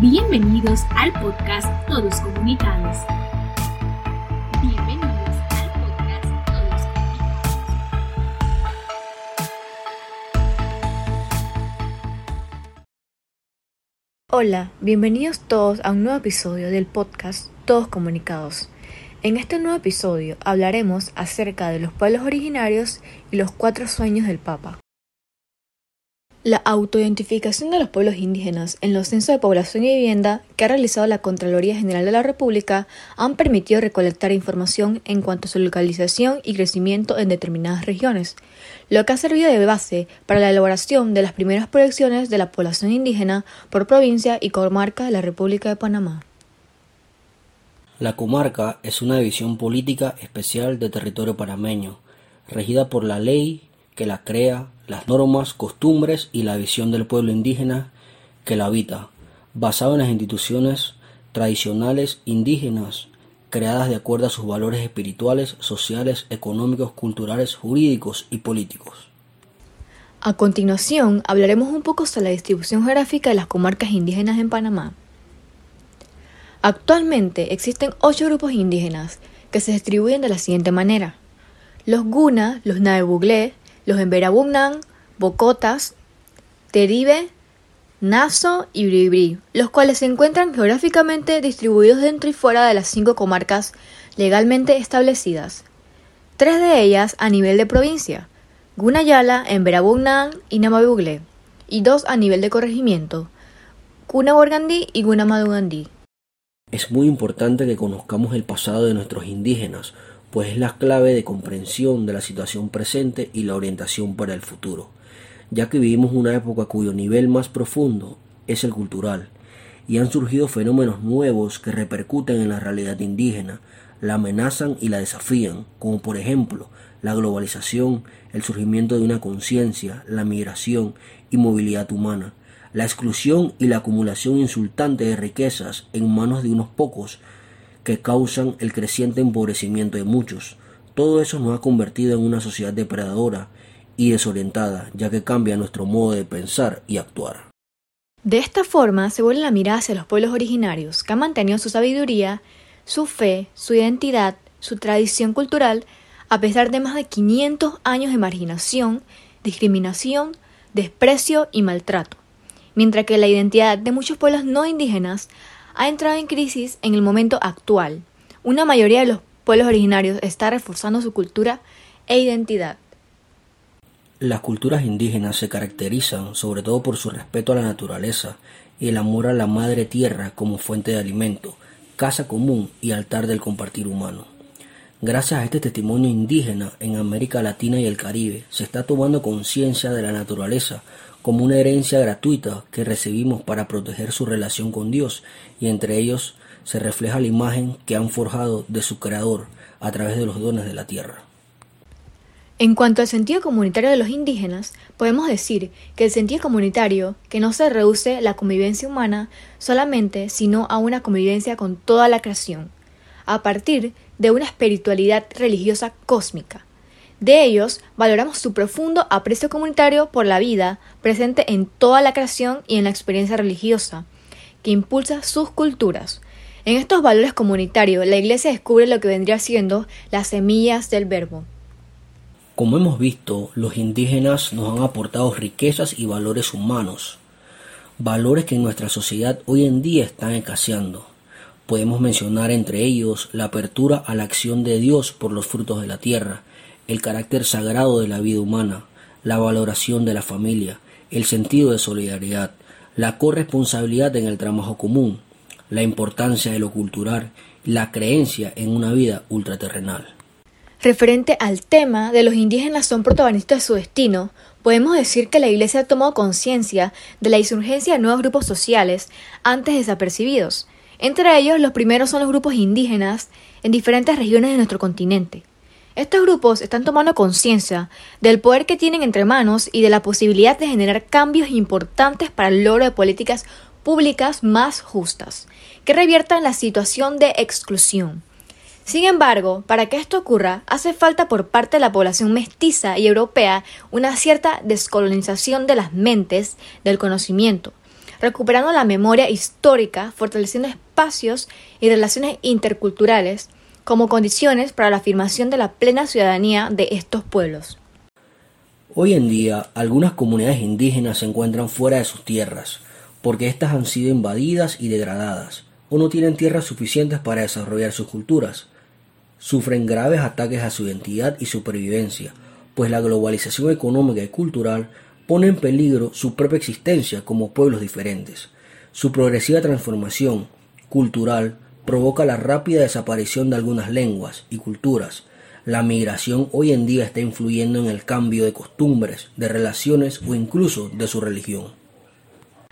Bienvenidos al podcast Todos Comunicados. Bienvenidos al podcast Todos Comunicados. Hola, bienvenidos todos a un nuevo episodio del podcast Todos Comunicados. En este nuevo episodio hablaremos acerca de los pueblos originarios y los cuatro sueños del Papa. La autoidentificación de los pueblos indígenas en los censos de población y vivienda que ha realizado la Contraloría General de la República han permitido recolectar información en cuanto a su localización y crecimiento en determinadas regiones, lo que ha servido de base para la elaboración de las primeras proyecciones de la población indígena por provincia y comarca de la República de Panamá. La comarca es una división política especial de territorio panameño, regida por la ley que la crea, las normas, costumbres y la visión del pueblo indígena que la habita, basado en las instituciones tradicionales indígenas creadas de acuerdo a sus valores espirituales, sociales, económicos, culturales, jurídicos y políticos. A continuación, hablaremos un poco sobre la distribución geográfica de las comarcas indígenas en Panamá. Actualmente existen ocho grupos indígenas que se distribuyen de la siguiente manera. Los Guna, los Naebuglé, los Emberabugnan, Bocotas, Teribe, Naso y Bribri, los cuales se encuentran geográficamente distribuidos dentro y fuera de las cinco comarcas legalmente establecidas. Tres de ellas a nivel de provincia, Gunayala, Emberabugnan y Namabugle, y dos a nivel de corregimiento, Cunaborgandí y Gunamadugandí. Es muy importante que conozcamos el pasado de nuestros indígenas, pues es la clave de comprensión de la situación presente y la orientación para el futuro, ya que vivimos una época cuyo nivel más profundo es el cultural, y han surgido fenómenos nuevos que repercuten en la realidad indígena, la amenazan y la desafían, como por ejemplo la globalización, el surgimiento de una conciencia, la migración y movilidad humana, la exclusión y la acumulación insultante de riquezas en manos de unos pocos que causan el creciente empobrecimiento de muchos. Todo eso nos ha convertido en una sociedad depredadora y desorientada, ya que cambia nuestro modo de pensar y actuar. De esta forma se vuelve la mirada hacia los pueblos originarios, que han mantenido su sabiduría, su fe, su identidad, su tradición cultural, a pesar de más de 500 años de marginación, discriminación, desprecio y maltrato, mientras que la identidad de muchos pueblos no indígenas ha entrado en crisis en el momento actual. Una mayoría de los pueblos originarios está reforzando su cultura e identidad. Las culturas indígenas se caracterizan sobre todo por su respeto a la naturaleza y el amor a la madre tierra como fuente de alimento, casa común y altar del compartir humano. Gracias a este testimonio indígena en América Latina y el Caribe se está tomando conciencia de la naturaleza como una herencia gratuita que recibimos para proteger su relación con Dios y entre ellos se refleja la imagen que han forjado de su Creador a través de los dones de la tierra. En cuanto al sentido comunitario de los indígenas, podemos decir que el sentido comunitario, que no se reduce a la convivencia humana solamente, sino a una convivencia con toda la creación, a partir de una espiritualidad religiosa cósmica, de ellos, valoramos su profundo aprecio comunitario por la vida presente en toda la creación y en la experiencia religiosa, que impulsa sus culturas. En estos valores comunitarios, la Iglesia descubre lo que vendría siendo las semillas del verbo. Como hemos visto, los indígenas nos han aportado riquezas y valores humanos, valores que en nuestra sociedad hoy en día están escaseando. Podemos mencionar entre ellos la apertura a la acción de Dios por los frutos de la tierra, el carácter sagrado de la vida humana, la valoración de la familia, el sentido de solidaridad, la corresponsabilidad en el trabajo común, la importancia de lo cultural, la creencia en una vida ultraterrenal. Referente al tema de los indígenas son protagonistas de su destino, podemos decir que la Iglesia ha tomado conciencia de la insurgencia de nuevos grupos sociales antes desapercibidos. Entre ellos, los primeros son los grupos indígenas en diferentes regiones de nuestro continente. Estos grupos están tomando conciencia del poder que tienen entre manos y de la posibilidad de generar cambios importantes para el logro de políticas públicas más justas, que reviertan la situación de exclusión. Sin embargo, para que esto ocurra, hace falta por parte de la población mestiza y europea una cierta descolonización de las mentes del conocimiento, recuperando la memoria histórica, fortaleciendo espacios y relaciones interculturales como condiciones para la afirmación de la plena ciudadanía de estos pueblos. Hoy en día, algunas comunidades indígenas se encuentran fuera de sus tierras, porque éstas han sido invadidas y degradadas, o no tienen tierras suficientes para desarrollar sus culturas. Sufren graves ataques a su identidad y supervivencia, pues la globalización económica y cultural pone en peligro su propia existencia como pueblos diferentes. Su progresiva transformación cultural provoca la rápida desaparición de algunas lenguas y culturas. La migración hoy en día está influyendo en el cambio de costumbres, de relaciones o incluso de su religión.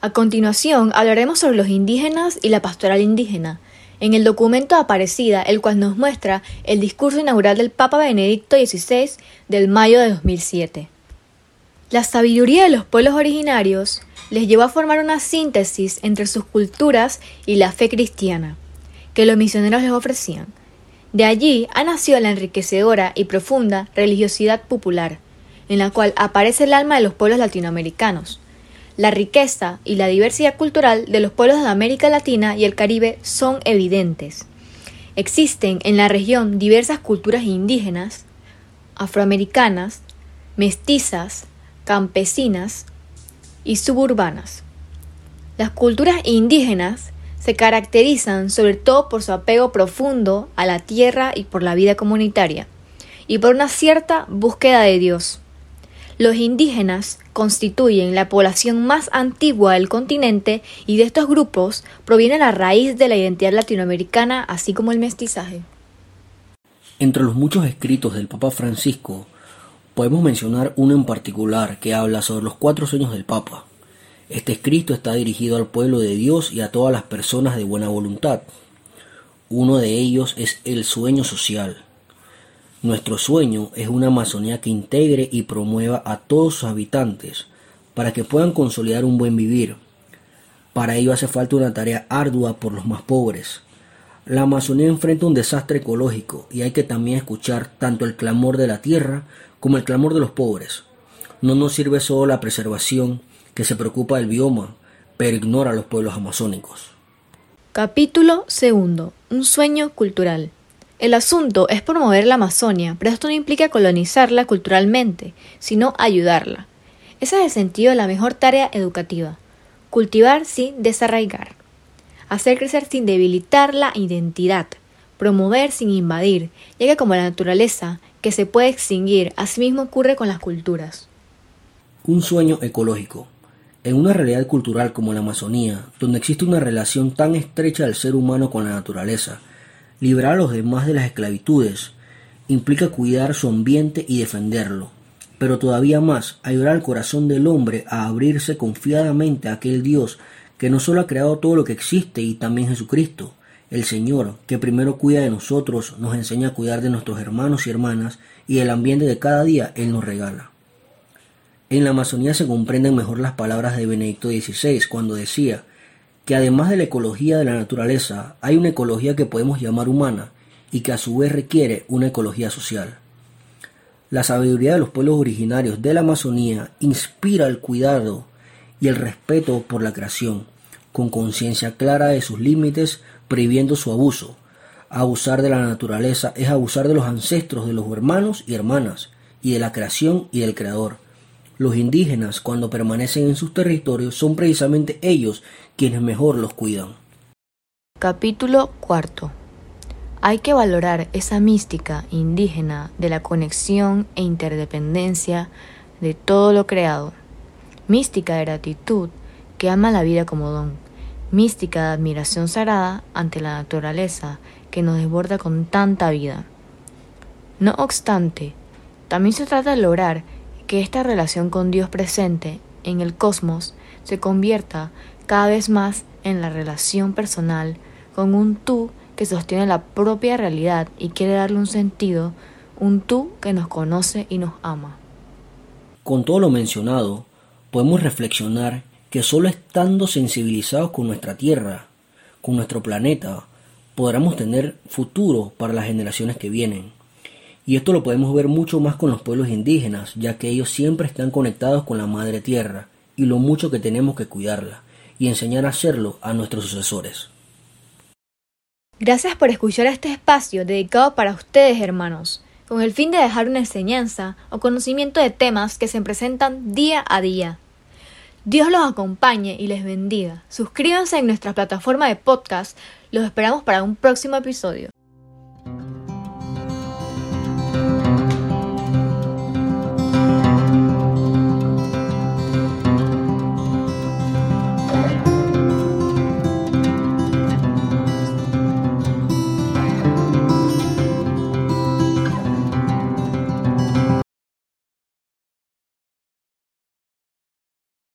A continuación hablaremos sobre los indígenas y la pastoral indígena. En el documento Aparecida, el cual nos muestra el discurso inaugural del Papa Benedicto XVI del mayo de 2007. La sabiduría de los pueblos originarios les llevó a formar una síntesis entre sus culturas y la fe cristiana que los misioneros les ofrecían. De allí ha nacido la enriquecedora y profunda religiosidad popular, en la cual aparece el alma de los pueblos latinoamericanos. La riqueza y la diversidad cultural de los pueblos de América Latina y el Caribe son evidentes. Existen en la región diversas culturas indígenas, afroamericanas, mestizas, campesinas y suburbanas. Las culturas indígenas se caracterizan sobre todo por su apego profundo a la tierra y por la vida comunitaria, y por una cierta búsqueda de Dios. Los indígenas constituyen la población más antigua del continente y de estos grupos proviene la raíz de la identidad latinoamericana, así como el mestizaje. Entre los muchos escritos del Papa Francisco, podemos mencionar uno en particular que habla sobre los cuatro sueños del Papa. Este escrito está dirigido al pueblo de Dios y a todas las personas de buena voluntad. Uno de ellos es el sueño social. Nuestro sueño es una Amazonía que integre y promueva a todos sus habitantes para que puedan consolidar un buen vivir. Para ello hace falta una tarea ardua por los más pobres. La Amazonía enfrenta un desastre ecológico y hay que también escuchar tanto el clamor de la tierra como el clamor de los pobres. No nos sirve solo la preservación que se preocupa del bioma, pero ignora a los pueblos amazónicos. Capítulo segundo. Un sueño cultural. El asunto es promover la Amazonia, pero esto no implica colonizarla culturalmente, sino ayudarla. Ese es el sentido de la mejor tarea educativa. Cultivar sin desarraigar. Hacer crecer sin debilitar la identidad. Promover sin invadir, ya que como la naturaleza, que se puede extinguir, asimismo ocurre con las culturas. Un sueño ecológico. En una realidad cultural como la Amazonía, donde existe una relación tan estrecha del ser humano con la naturaleza, liberar a los demás de las esclavitudes implica cuidar su ambiente y defenderlo, pero todavía más ayudar al corazón del hombre a abrirse confiadamente a aquel Dios que no solo ha creado todo lo que existe y también Jesucristo, el Señor, que primero cuida de nosotros, nos enseña a cuidar de nuestros hermanos y hermanas y el ambiente de cada día Él nos regala. En la Amazonía se comprenden mejor las palabras de Benedicto XVI cuando decía que además de la ecología de la naturaleza, hay una ecología que podemos llamar humana y que a su vez requiere una ecología social. La sabiduría de los pueblos originarios de la Amazonía inspira el cuidado y el respeto por la creación, con conciencia clara de sus límites, prohibiendo su abuso. Abusar de la naturaleza es abusar de los ancestros de los hermanos y hermanas, y de la creación y del Creador. Los indígenas, cuando permanecen en sus territorios, son precisamente ellos quienes mejor los cuidan. Capítulo cuarto. Hay que valorar esa mística indígena de la conexión e interdependencia de todo lo creado. Mística de gratitud que ama la vida como don. Mística de admiración sagrada ante la naturaleza que nos desborda con tanta vida. No obstante, también se trata de lograr que esta relación con Dios presente en el cosmos se convierta cada vez más en la relación personal con un tú que sostiene la propia realidad y quiere darle un sentido, un tú que nos conoce y nos ama. Con todo lo mencionado, podemos reflexionar que solo estando sensibilizados con nuestra Tierra, con nuestro planeta, podremos tener futuro para las generaciones que vienen. Y esto lo podemos ver mucho más con los pueblos indígenas, ya que ellos siempre están conectados con la madre tierra y lo mucho que tenemos que cuidarla. y enseñar a hacerlo a nuestros sucesores. Gracias por escuchar este espacio dedicado para ustedes, hermanos, con el fin de dejar una enseñanza o conocimiento de temas que se presentan día a día. Dios los acompañe y les bendiga. Suscríbanse en nuestra plataforma de podcast. Los esperamos para un próximo episodio.